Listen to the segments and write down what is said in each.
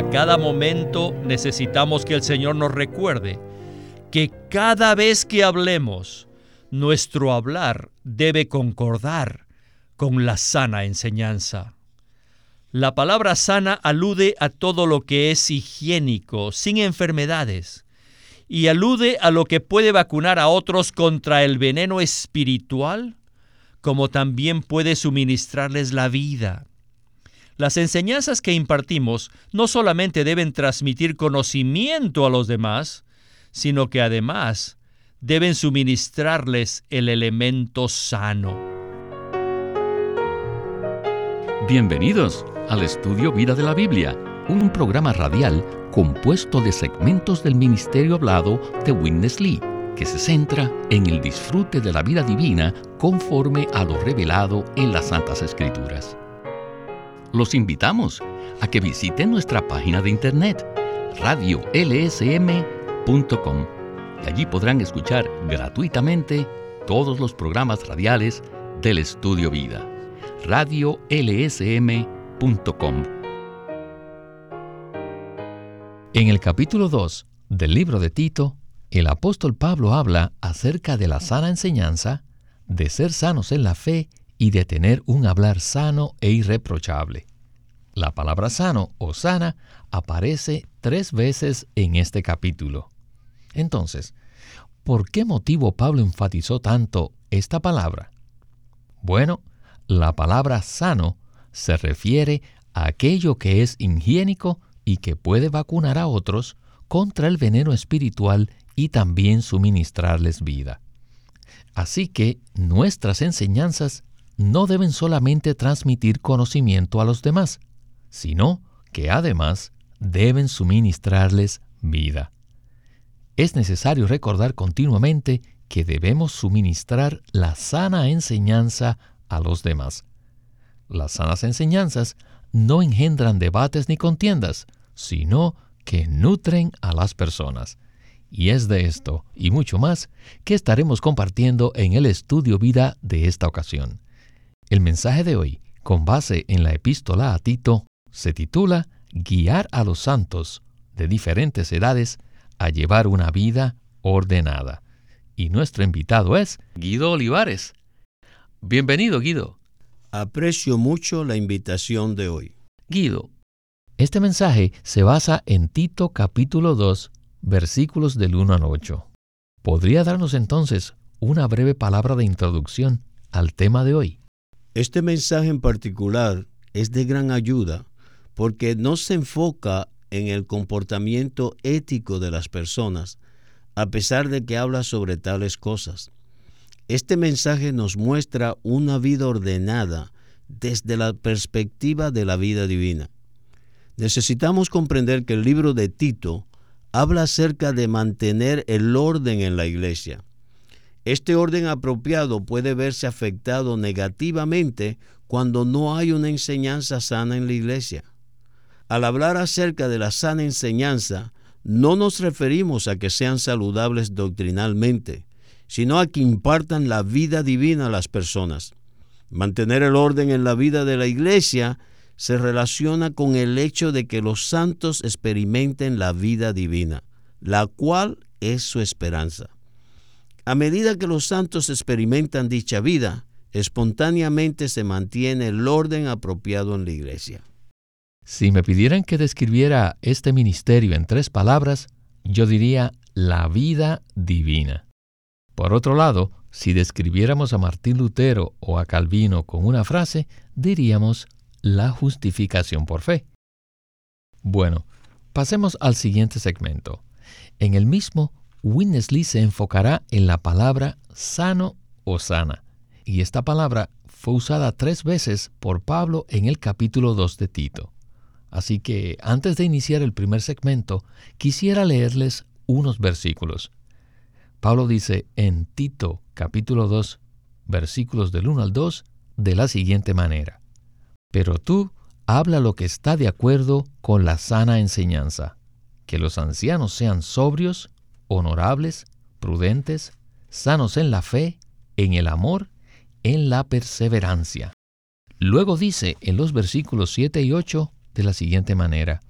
A cada momento necesitamos que el Señor nos recuerde que cada vez que hablemos, nuestro hablar debe concordar con la sana enseñanza. La palabra sana alude a todo lo que es higiénico, sin enfermedades, y alude a lo que puede vacunar a otros contra el veneno espiritual, como también puede suministrarles la vida. Las enseñanzas que impartimos no solamente deben transmitir conocimiento a los demás, sino que además deben suministrarles el elemento sano. Bienvenidos al estudio Vida de la Biblia, un programa radial compuesto de segmentos del ministerio hablado de Witness Lee, que se centra en el disfrute de la vida divina conforme a lo revelado en las Santas Escrituras. Los invitamos a que visiten nuestra página de internet radiolsm.com y allí podrán escuchar gratuitamente todos los programas radiales del Estudio Vida. radiolsm.com En el capítulo 2 del libro de Tito, el apóstol Pablo habla acerca de la sana enseñanza, de ser sanos en la fe y de tener un hablar sano e irreprochable. La palabra sano o sana aparece tres veces en este capítulo. Entonces, ¿por qué motivo Pablo enfatizó tanto esta palabra? Bueno, la palabra sano se refiere a aquello que es higiénico y que puede vacunar a otros contra el veneno espiritual y también suministrarles vida. Así que nuestras enseñanzas no deben solamente transmitir conocimiento a los demás, sino que además deben suministrarles vida. Es necesario recordar continuamente que debemos suministrar la sana enseñanza a los demás. Las sanas enseñanzas no engendran debates ni contiendas, sino que nutren a las personas. Y es de esto y mucho más que estaremos compartiendo en el estudio vida de esta ocasión. El mensaje de hoy, con base en la epístola a Tito, se titula Guiar a los santos de diferentes edades a llevar una vida ordenada. Y nuestro invitado es Guido Olivares. Bienvenido, Guido. Aprecio mucho la invitación de hoy. Guido, este mensaje se basa en Tito capítulo 2, versículos del 1 al 8. ¿Podría darnos entonces una breve palabra de introducción al tema de hoy? Este mensaje en particular es de gran ayuda porque no se enfoca en el comportamiento ético de las personas, a pesar de que habla sobre tales cosas. Este mensaje nos muestra una vida ordenada desde la perspectiva de la vida divina. Necesitamos comprender que el libro de Tito habla acerca de mantener el orden en la iglesia. Este orden apropiado puede verse afectado negativamente cuando no hay una enseñanza sana en la iglesia. Al hablar acerca de la sana enseñanza, no nos referimos a que sean saludables doctrinalmente, sino a que impartan la vida divina a las personas. Mantener el orden en la vida de la iglesia se relaciona con el hecho de que los santos experimenten la vida divina, la cual es su esperanza. A medida que los santos experimentan dicha vida, espontáneamente se mantiene el orden apropiado en la iglesia. Si me pidieran que describiera este ministerio en tres palabras, yo diría la vida divina. Por otro lado, si describiéramos a Martín Lutero o a Calvino con una frase, diríamos la justificación por fe. Bueno, pasemos al siguiente segmento. En el mismo, Winnesley se enfocará en la palabra sano o sana, y esta palabra fue usada tres veces por Pablo en el capítulo 2 de Tito. Así que antes de iniciar el primer segmento, quisiera leerles unos versículos. Pablo dice en Tito capítulo 2, versículos del 1 al 2, de la siguiente manera. Pero tú habla lo que está de acuerdo con la sana enseñanza, que los ancianos sean sobrios, honorables, prudentes, sanos en la fe, en el amor, en la perseverancia. Luego dice en los versículos 7 y 8, de la siguiente manera,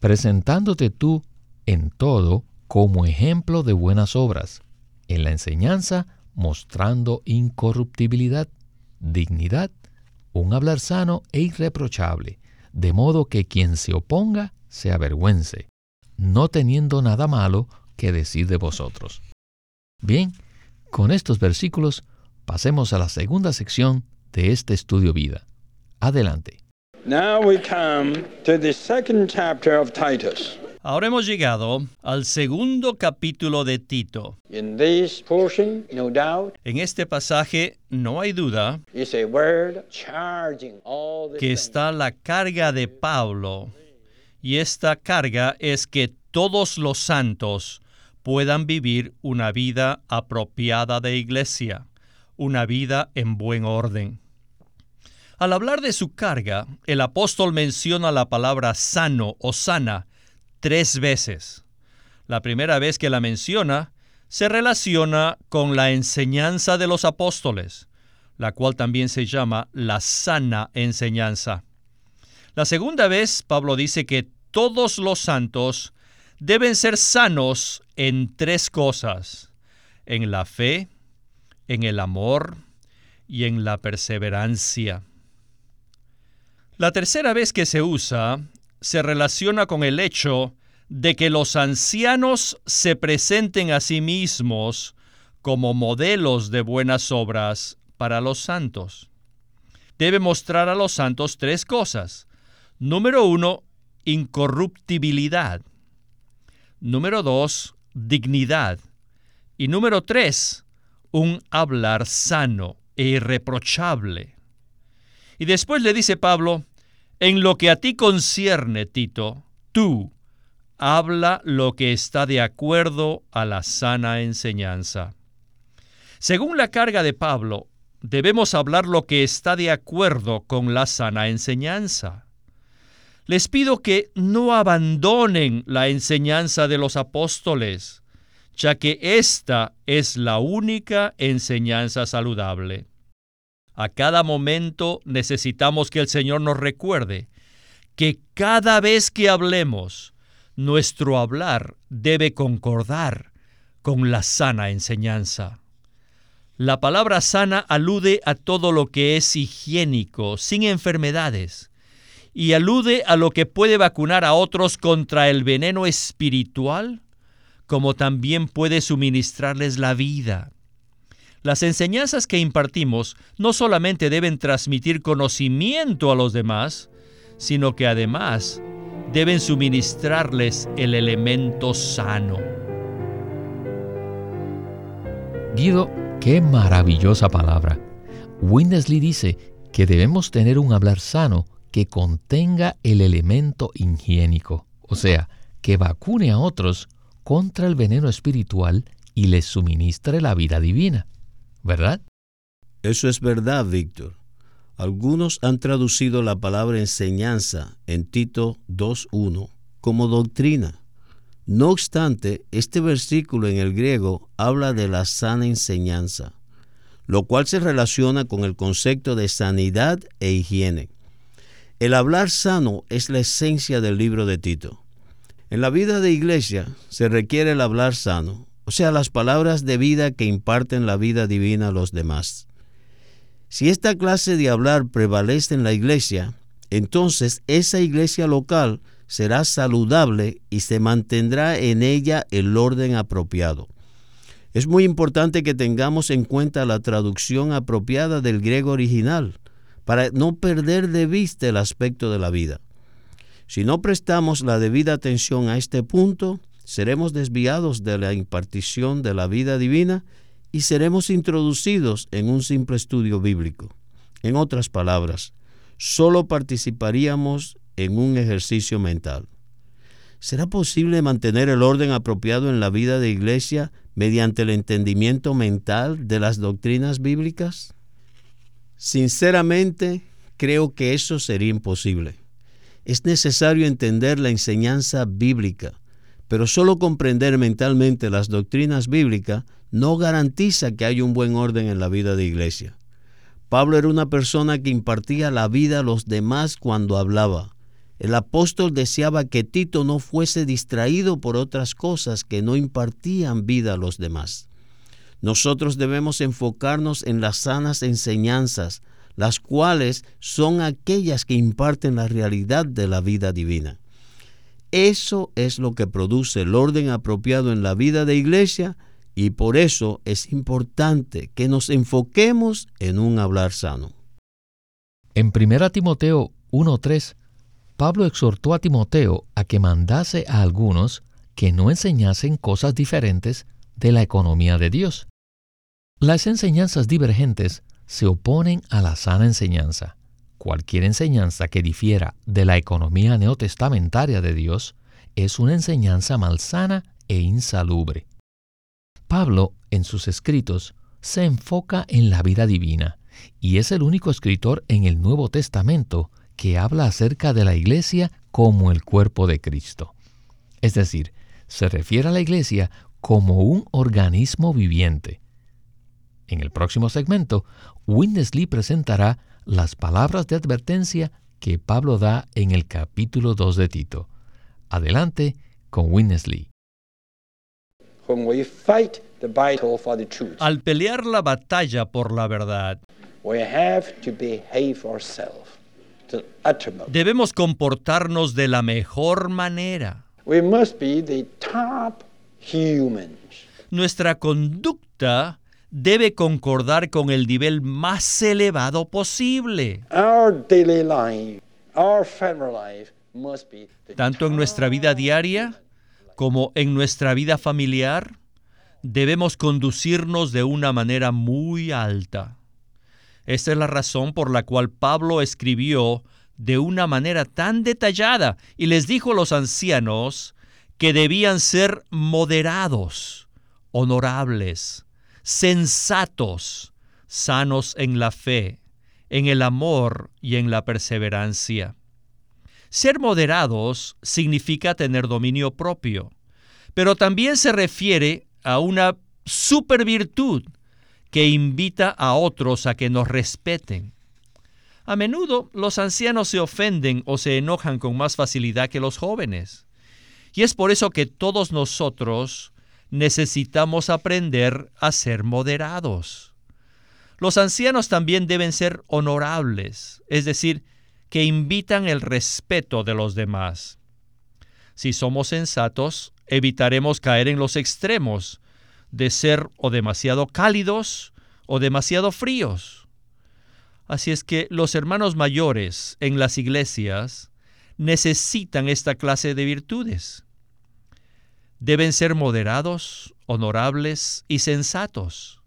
presentándote tú en todo como ejemplo de buenas obras, en la enseñanza mostrando incorruptibilidad, dignidad, un hablar sano e irreprochable, de modo que quien se oponga se avergüence, no teniendo nada malo que decir de vosotros. Bien, con estos versículos pasemos a la segunda sección de este estudio vida. Adelante. Ahora hemos llegado al segundo capítulo de Tito. En este pasaje no hay duda que está la carga de Pablo y esta carga es que todos los santos puedan vivir una vida apropiada de iglesia, una vida en buen orden. Al hablar de su carga, el apóstol menciona la palabra sano o sana tres veces. La primera vez que la menciona se relaciona con la enseñanza de los apóstoles, la cual también se llama la sana enseñanza. La segunda vez Pablo dice que todos los santos deben ser sanos en tres cosas, en la fe, en el amor y en la perseverancia. La tercera vez que se usa se relaciona con el hecho de que los ancianos se presenten a sí mismos como modelos de buenas obras para los santos. Debe mostrar a los santos tres cosas. Número uno, incorruptibilidad. Número dos, dignidad. Y número tres, un hablar sano e irreprochable. Y después le dice Pablo, en lo que a ti concierne, Tito, tú habla lo que está de acuerdo a la sana enseñanza. Según la carga de Pablo, debemos hablar lo que está de acuerdo con la sana enseñanza. Les pido que no abandonen la enseñanza de los apóstoles, ya que esta es la única enseñanza saludable. A cada momento necesitamos que el Señor nos recuerde que cada vez que hablemos, nuestro hablar debe concordar con la sana enseñanza. La palabra sana alude a todo lo que es higiénico, sin enfermedades, y alude a lo que puede vacunar a otros contra el veneno espiritual, como también puede suministrarles la vida. Las enseñanzas que impartimos no solamente deben transmitir conocimiento a los demás, sino que además deben suministrarles el elemento sano. Guido, qué maravillosa palabra. Windesley dice que debemos tener un hablar sano que contenga el elemento higiénico, o sea, que vacune a otros contra el veneno espiritual y les suministre la vida divina. ¿verdad? Eso es verdad, Víctor. Algunos han traducido la palabra enseñanza en Tito 2.1 como doctrina. No obstante, este versículo en el griego habla de la sana enseñanza, lo cual se relaciona con el concepto de sanidad e higiene. El hablar sano es la esencia del libro de Tito. En la vida de iglesia se requiere el hablar sano, o sea, las palabras de vida que imparten la vida divina a los demás. Si esta clase de hablar prevalece en la iglesia, entonces esa iglesia local será saludable y se mantendrá en ella el orden apropiado. Es muy importante que tengamos en cuenta la traducción apropiada del griego original, para no perder de vista el aspecto de la vida. Si no prestamos la debida atención a este punto, seremos desviados de la impartición de la vida divina y seremos introducidos en un simple estudio bíblico. En otras palabras, solo participaríamos en un ejercicio mental. ¿Será posible mantener el orden apropiado en la vida de iglesia mediante el entendimiento mental de las doctrinas bíblicas? Sinceramente, creo que eso sería imposible. Es necesario entender la enseñanza bíblica, pero solo comprender mentalmente las doctrinas bíblicas no garantiza que haya un buen orden en la vida de iglesia. Pablo era una persona que impartía la vida a los demás cuando hablaba. El apóstol deseaba que Tito no fuese distraído por otras cosas que no impartían vida a los demás. Nosotros debemos enfocarnos en las sanas enseñanzas, las cuales son aquellas que imparten la realidad de la vida divina. Eso es lo que produce el orden apropiado en la vida de iglesia y por eso es importante que nos enfoquemos en un hablar sano. En 1 Timoteo 1.3, Pablo exhortó a Timoteo a que mandase a algunos que no enseñasen cosas diferentes de la economía de Dios. Las enseñanzas divergentes se oponen a la sana enseñanza. Cualquier enseñanza que difiera de la economía neotestamentaria de Dios es una enseñanza malsana e insalubre. Pablo, en sus escritos, se enfoca en la vida divina y es el único escritor en el Nuevo Testamento que habla acerca de la iglesia como el cuerpo de Cristo. Es decir, se refiere a la iglesia como un organismo viviente. En el próximo segmento, Winnesley presentará las palabras de advertencia que Pablo da en el capítulo 2 de Tito. Adelante con Winnesley. Al pelear la batalla por la verdad, debemos comportarnos de la mejor manera. Nuestra conducta debe concordar con el nivel más elevado posible. Tanto en nuestra vida diaria como en nuestra vida familiar, debemos conducirnos de una manera muy alta. Esta es la razón por la cual Pablo escribió de una manera tan detallada y les dijo a los ancianos que debían ser moderados, honorables, sensatos, sanos en la fe, en el amor y en la perseverancia. Ser moderados significa tener dominio propio, pero también se refiere a una supervirtud que invita a otros a que nos respeten. A menudo los ancianos se ofenden o se enojan con más facilidad que los jóvenes. Y es por eso que todos nosotros necesitamos aprender a ser moderados. Los ancianos también deben ser honorables, es decir, que invitan el respeto de los demás. Si somos sensatos, evitaremos caer en los extremos de ser o demasiado cálidos o demasiado fríos. Así es que los hermanos mayores en las iglesias necesitan esta clase de virtudes deben ser moderados, honorables y sensatos.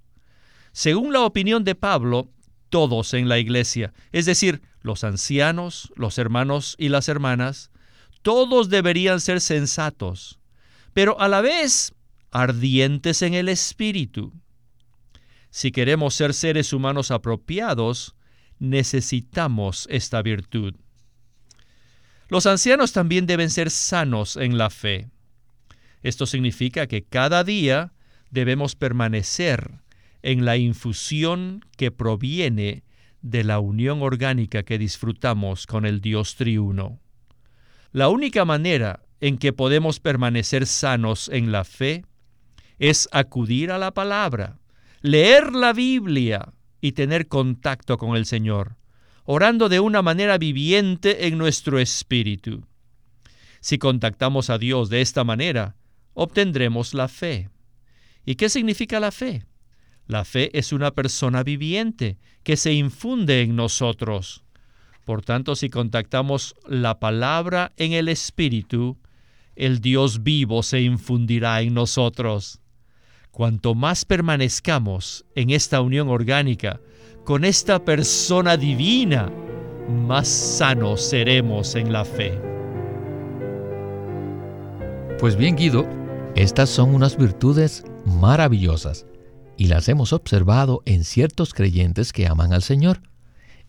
Según la opinión de Pablo, todos en la iglesia, es decir, los ancianos, los hermanos y las hermanas, todos deberían ser sensatos, pero a la vez ardientes en el espíritu. Si queremos ser seres humanos apropiados, necesitamos esta virtud. Los ancianos también deben ser sanos en la fe. Esto significa que cada día debemos permanecer en la infusión que proviene de la unión orgánica que disfrutamos con el Dios triuno. La única manera en que podemos permanecer sanos en la fe es acudir a la palabra, leer la Biblia y tener contacto con el Señor, orando de una manera viviente en nuestro espíritu. Si contactamos a Dios de esta manera, obtendremos la fe. ¿Y qué significa la fe? La fe es una persona viviente que se infunde en nosotros. Por tanto, si contactamos la palabra en el Espíritu, el Dios vivo se infundirá en nosotros. Cuanto más permanezcamos en esta unión orgánica con esta persona divina, más sanos seremos en la fe. Pues bien, Guido, estas son unas virtudes maravillosas y las hemos observado en ciertos creyentes que aman al Señor.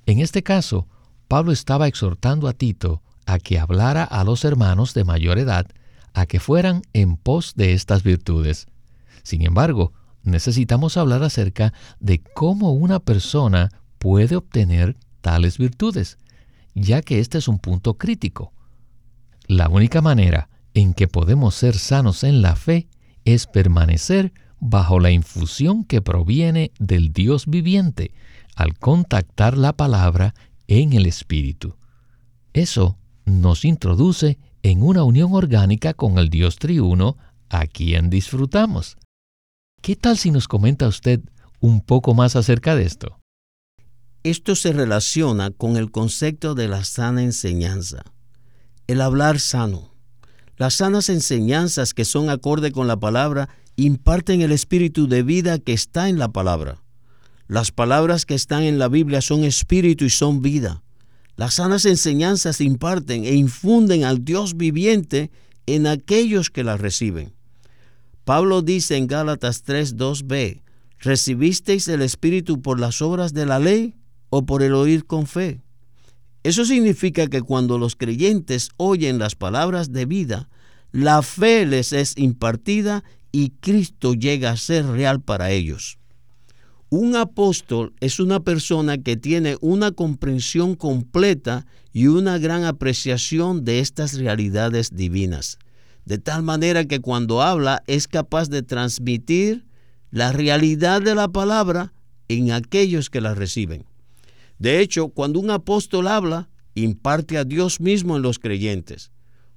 En este caso, Pablo estaba exhortando a Tito a que hablara a los hermanos de mayor edad a que fueran en pos de estas virtudes. Sin embargo, necesitamos hablar acerca de cómo una persona puede obtener tales virtudes, ya que este es un punto crítico. La única manera en que podemos ser sanos en la fe es permanecer bajo la infusión que proviene del Dios viviente al contactar la palabra en el Espíritu. Eso nos introduce en una unión orgánica con el Dios triuno a quien disfrutamos. ¿Qué tal si nos comenta usted un poco más acerca de esto? Esto se relaciona con el concepto de la sana enseñanza, el hablar sano. Las sanas enseñanzas que son acorde con la palabra imparten el espíritu de vida que está en la palabra. Las palabras que están en la Biblia son espíritu y son vida. Las sanas enseñanzas imparten e infunden al Dios viviente en aquellos que las reciben. Pablo dice en Gálatas 3, 2b, ¿recibisteis el Espíritu por las obras de la ley o por el oír con fe? Eso significa que cuando los creyentes oyen las palabras de vida, la fe les es impartida y Cristo llega a ser real para ellos. Un apóstol es una persona que tiene una comprensión completa y una gran apreciación de estas realidades divinas, de tal manera que cuando habla es capaz de transmitir la realidad de la palabra en aquellos que la reciben. De hecho, cuando un apóstol habla, imparte a Dios mismo en los creyentes.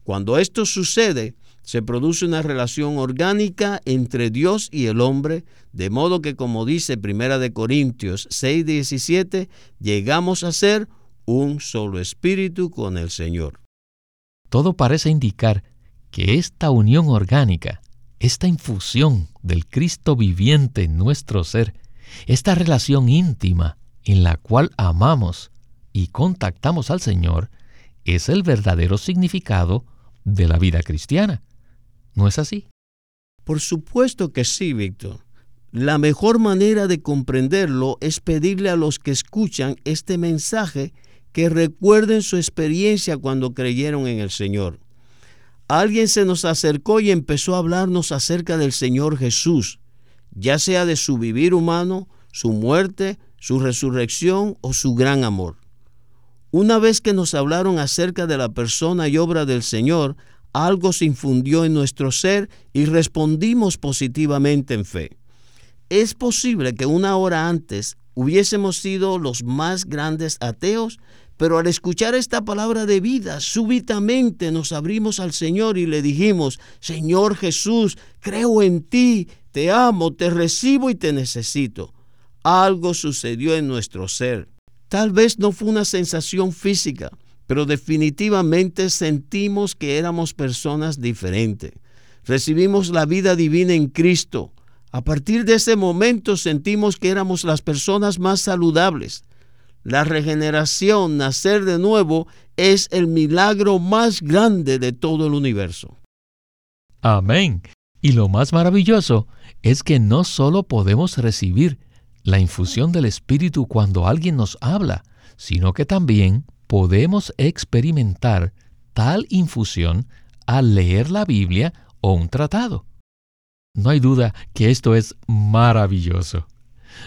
Cuando esto sucede, se produce una relación orgánica entre Dios y el hombre, de modo que como dice Primera de Corintios 6:17, llegamos a ser un solo espíritu con el Señor. Todo parece indicar que esta unión orgánica, esta infusión del Cristo viviente en nuestro ser, esta relación íntima en la cual amamos y contactamos al Señor es el verdadero significado de la vida cristiana. ¿No es así? Por supuesto que sí, Víctor. La mejor manera de comprenderlo es pedirle a los que escuchan este mensaje que recuerden su experiencia cuando creyeron en el Señor. Alguien se nos acercó y empezó a hablarnos acerca del Señor Jesús, ya sea de su vivir humano, su muerte, su resurrección o su gran amor. Una vez que nos hablaron acerca de la persona y obra del Señor, algo se infundió en nuestro ser y respondimos positivamente en fe. Es posible que una hora antes hubiésemos sido los más grandes ateos, pero al escuchar esta palabra de vida, súbitamente nos abrimos al Señor y le dijimos, Señor Jesús, creo en ti, te amo, te recibo y te necesito algo sucedió en nuestro ser. Tal vez no fue una sensación física, pero definitivamente sentimos que éramos personas diferentes. Recibimos la vida divina en Cristo. A partir de ese momento sentimos que éramos las personas más saludables. La regeneración, nacer de nuevo, es el milagro más grande de todo el universo. Amén. Y lo más maravilloso es que no solo podemos recibir la infusión del Espíritu cuando alguien nos habla, sino que también podemos experimentar tal infusión al leer la Biblia o un tratado. No hay duda que esto es maravilloso.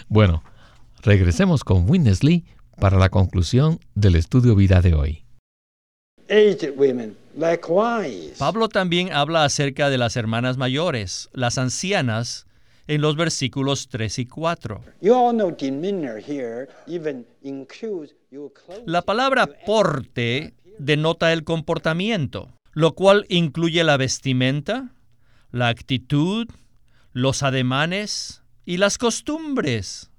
Bueno, regresemos con Winnesley para la conclusión del estudio vida de hoy. Pablo también habla acerca de las hermanas mayores, las ancianas, en los versículos 3 y 4. La palabra porte denota el comportamiento, lo cual incluye la vestimenta, la actitud, los ademanes y las costumbres.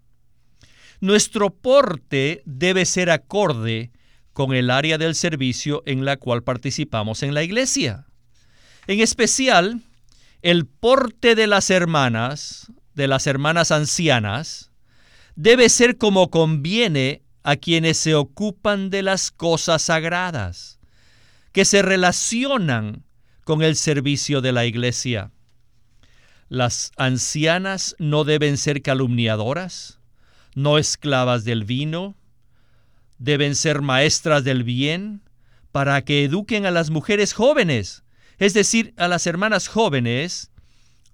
Nuestro porte debe ser acorde con el área del servicio en la cual participamos en la iglesia. En especial, el porte de las hermanas, de las hermanas ancianas, debe ser como conviene a quienes se ocupan de las cosas sagradas, que se relacionan con el servicio de la iglesia. Las ancianas no deben ser calumniadoras, no esclavas del vino, deben ser maestras del bien, para que eduquen a las mujeres jóvenes es decir, a las hermanas jóvenes,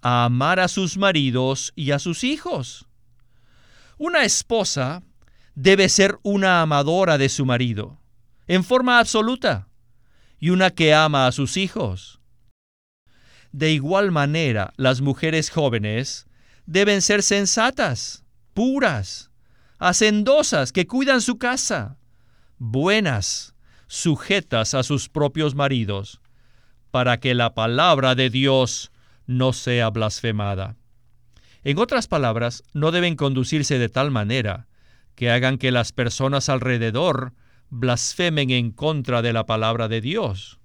a amar a sus maridos y a sus hijos. Una esposa debe ser una amadora de su marido, en forma absoluta, y una que ama a sus hijos. De igual manera, las mujeres jóvenes deben ser sensatas, puras, hacendosas, que cuidan su casa, buenas, sujetas a sus propios maridos, para que la palabra de Dios no sea blasfemada. En otras palabras, no deben conducirse de tal manera que hagan que las personas alrededor blasfemen en contra de la palabra de Dios.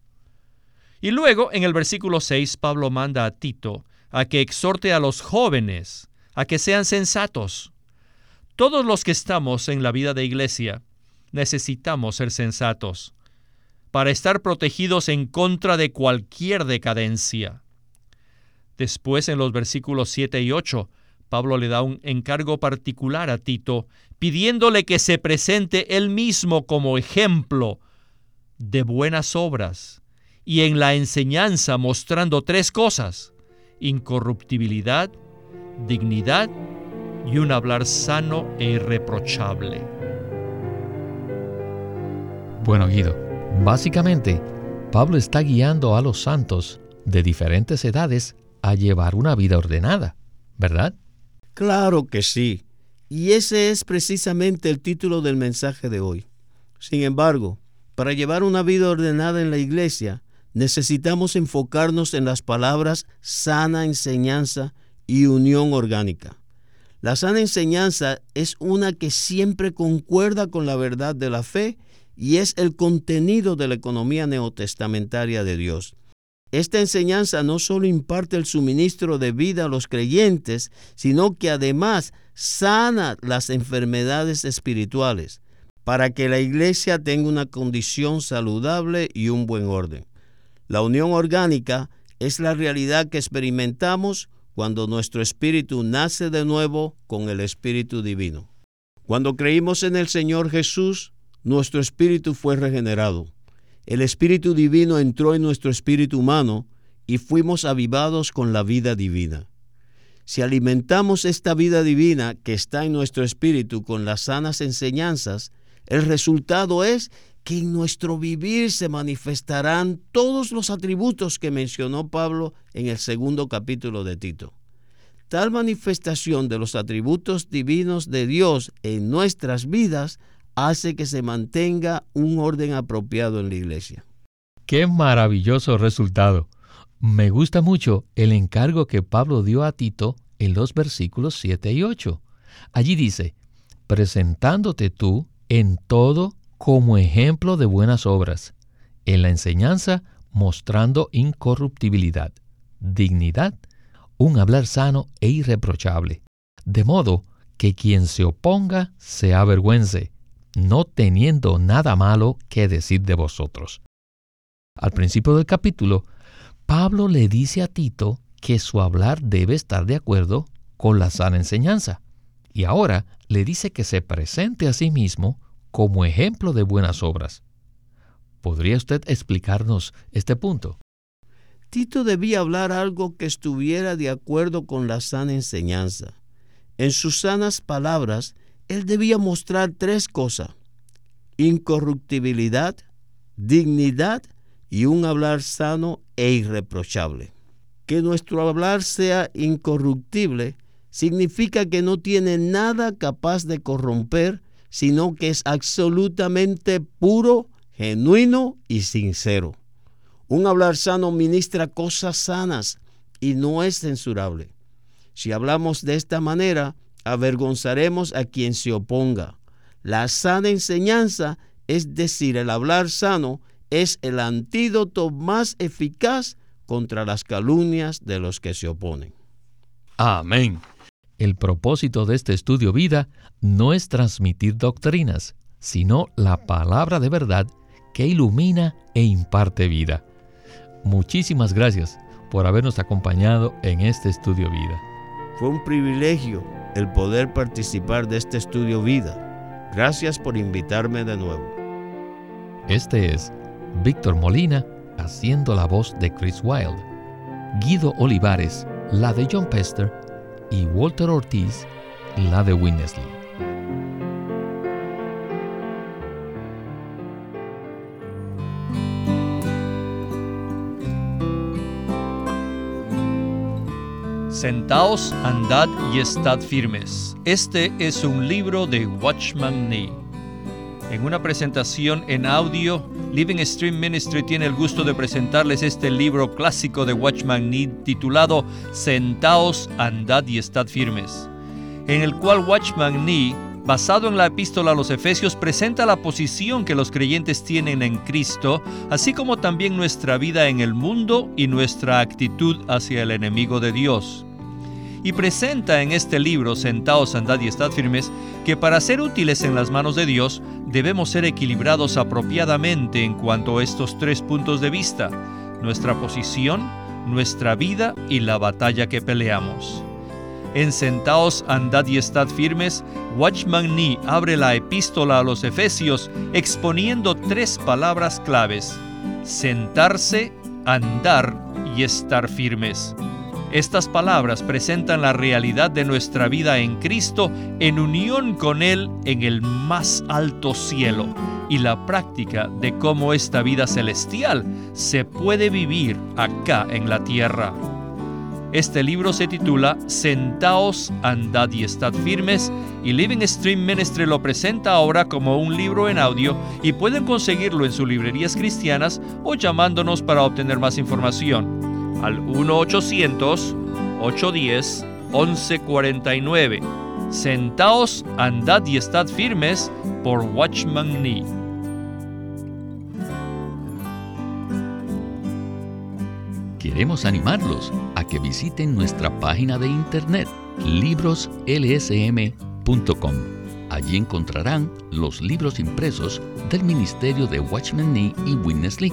Y luego, en el versículo 6, Pablo manda a Tito a que exhorte a los jóvenes a que sean sensatos. Todos los que estamos en la vida de iglesia necesitamos ser sensatos para estar protegidos en contra de cualquier decadencia. Después, en los versículos 7 y 8, Pablo le da un encargo particular a Tito, pidiéndole que se presente él mismo como ejemplo de buenas obras y en la enseñanza mostrando tres cosas, incorruptibilidad, dignidad y un hablar sano e irreprochable. Bueno, Guido, básicamente, Pablo está guiando a los santos de diferentes edades a llevar una vida ordenada, ¿verdad? Claro que sí. Y ese es precisamente el título del mensaje de hoy. Sin embargo, para llevar una vida ordenada en la iglesia, necesitamos enfocarnos en las palabras sana enseñanza y unión orgánica. La sana enseñanza es una que siempre concuerda con la verdad de la fe y es el contenido de la economía neotestamentaria de Dios. Esta enseñanza no solo imparte el suministro de vida a los creyentes, sino que además sana las enfermedades espirituales para que la iglesia tenga una condición saludable y un buen orden. La unión orgánica es la realidad que experimentamos cuando nuestro espíritu nace de nuevo con el Espíritu Divino. Cuando creímos en el Señor Jesús, nuestro espíritu fue regenerado el Espíritu Divino entró en nuestro espíritu humano y fuimos avivados con la vida divina. Si alimentamos esta vida divina que está en nuestro espíritu con las sanas enseñanzas, el resultado es que en nuestro vivir se manifestarán todos los atributos que mencionó Pablo en el segundo capítulo de Tito. Tal manifestación de los atributos divinos de Dios en nuestras vidas hace que se mantenga un orden apropiado en la iglesia. Qué maravilloso resultado. Me gusta mucho el encargo que Pablo dio a Tito en los versículos 7 y 8. Allí dice, presentándote tú en todo como ejemplo de buenas obras, en la enseñanza mostrando incorruptibilidad, dignidad, un hablar sano e irreprochable, de modo que quien se oponga se avergüence, no teniendo nada malo que decir de vosotros. Al principio del capítulo, Pablo le dice a Tito que su hablar debe estar de acuerdo con la sana enseñanza, y ahora le dice que se presente a sí mismo como ejemplo de buenas obras. ¿Podría usted explicarnos este punto? Tito debía hablar algo que estuviera de acuerdo con la sana enseñanza. En sus sanas palabras, él debía mostrar tres cosas, incorruptibilidad, dignidad y un hablar sano e irreprochable. Que nuestro hablar sea incorruptible significa que no tiene nada capaz de corromper, sino que es absolutamente puro, genuino y sincero. Un hablar sano ministra cosas sanas y no es censurable. Si hablamos de esta manera, avergonzaremos a quien se oponga. La sana enseñanza, es decir, el hablar sano, es el antídoto más eficaz contra las calumnias de los que se oponen. Amén. El propósito de este estudio vida no es transmitir doctrinas, sino la palabra de verdad que ilumina e imparte vida. Muchísimas gracias por habernos acompañado en este estudio vida. Fue un privilegio el poder participar de este estudio vida. Gracias por invitarme de nuevo. Este es Víctor Molina haciendo la voz de Chris Wilde, Guido Olivares, la de John Pester, y Walter Ortiz, la de Winnesley. Sentaos, andad y estad firmes. Este es un libro de Watchman Nee. En una presentación en audio, Living Stream Ministry tiene el gusto de presentarles este libro clásico de Watchman Nee titulado Sentaos, andad y estad firmes, en el cual Watchman Nee basado en la epístola a los Efesios, presenta la posición que los creyentes tienen en Cristo, así como también nuestra vida en el mundo y nuestra actitud hacia el enemigo de Dios. Y presenta en este libro, Sentados, Andad y Estad Firmes, que para ser útiles en las manos de Dios, debemos ser equilibrados apropiadamente en cuanto a estos tres puntos de vista, nuestra posición, nuestra vida y la batalla que peleamos. En Sentaos, andad y estad firmes, Watchman Nee abre la epístola a los Efesios exponiendo tres palabras claves, sentarse, andar y estar firmes. Estas palabras presentan la realidad de nuestra vida en Cristo en unión con Él en el más alto cielo y la práctica de cómo esta vida celestial se puede vivir acá en la tierra. Este libro se titula Sentaos, andad y estad firmes y Living Stream Ministry lo presenta ahora como un libro en audio y pueden conseguirlo en sus librerías cristianas o llamándonos para obtener más información al 1-800-810-1149. Sentaos, andad y estad firmes por Watchman Nee. Queremos animarlos a que visiten nuestra página de internet libroslsm.com. Allí encontrarán los libros impresos del Ministerio de Watchman Nee y Witness Lee,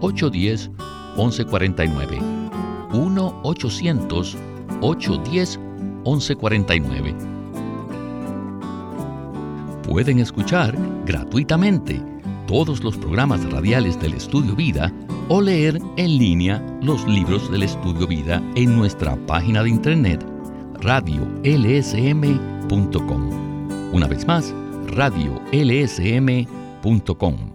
1-800-810-1149. 1-800-810-1149. Pueden escuchar gratuitamente todos los programas radiales del Estudio Vida o leer en línea los libros del Estudio Vida en nuestra página de internet radiolsm.com. Una vez más, radiolsm.com.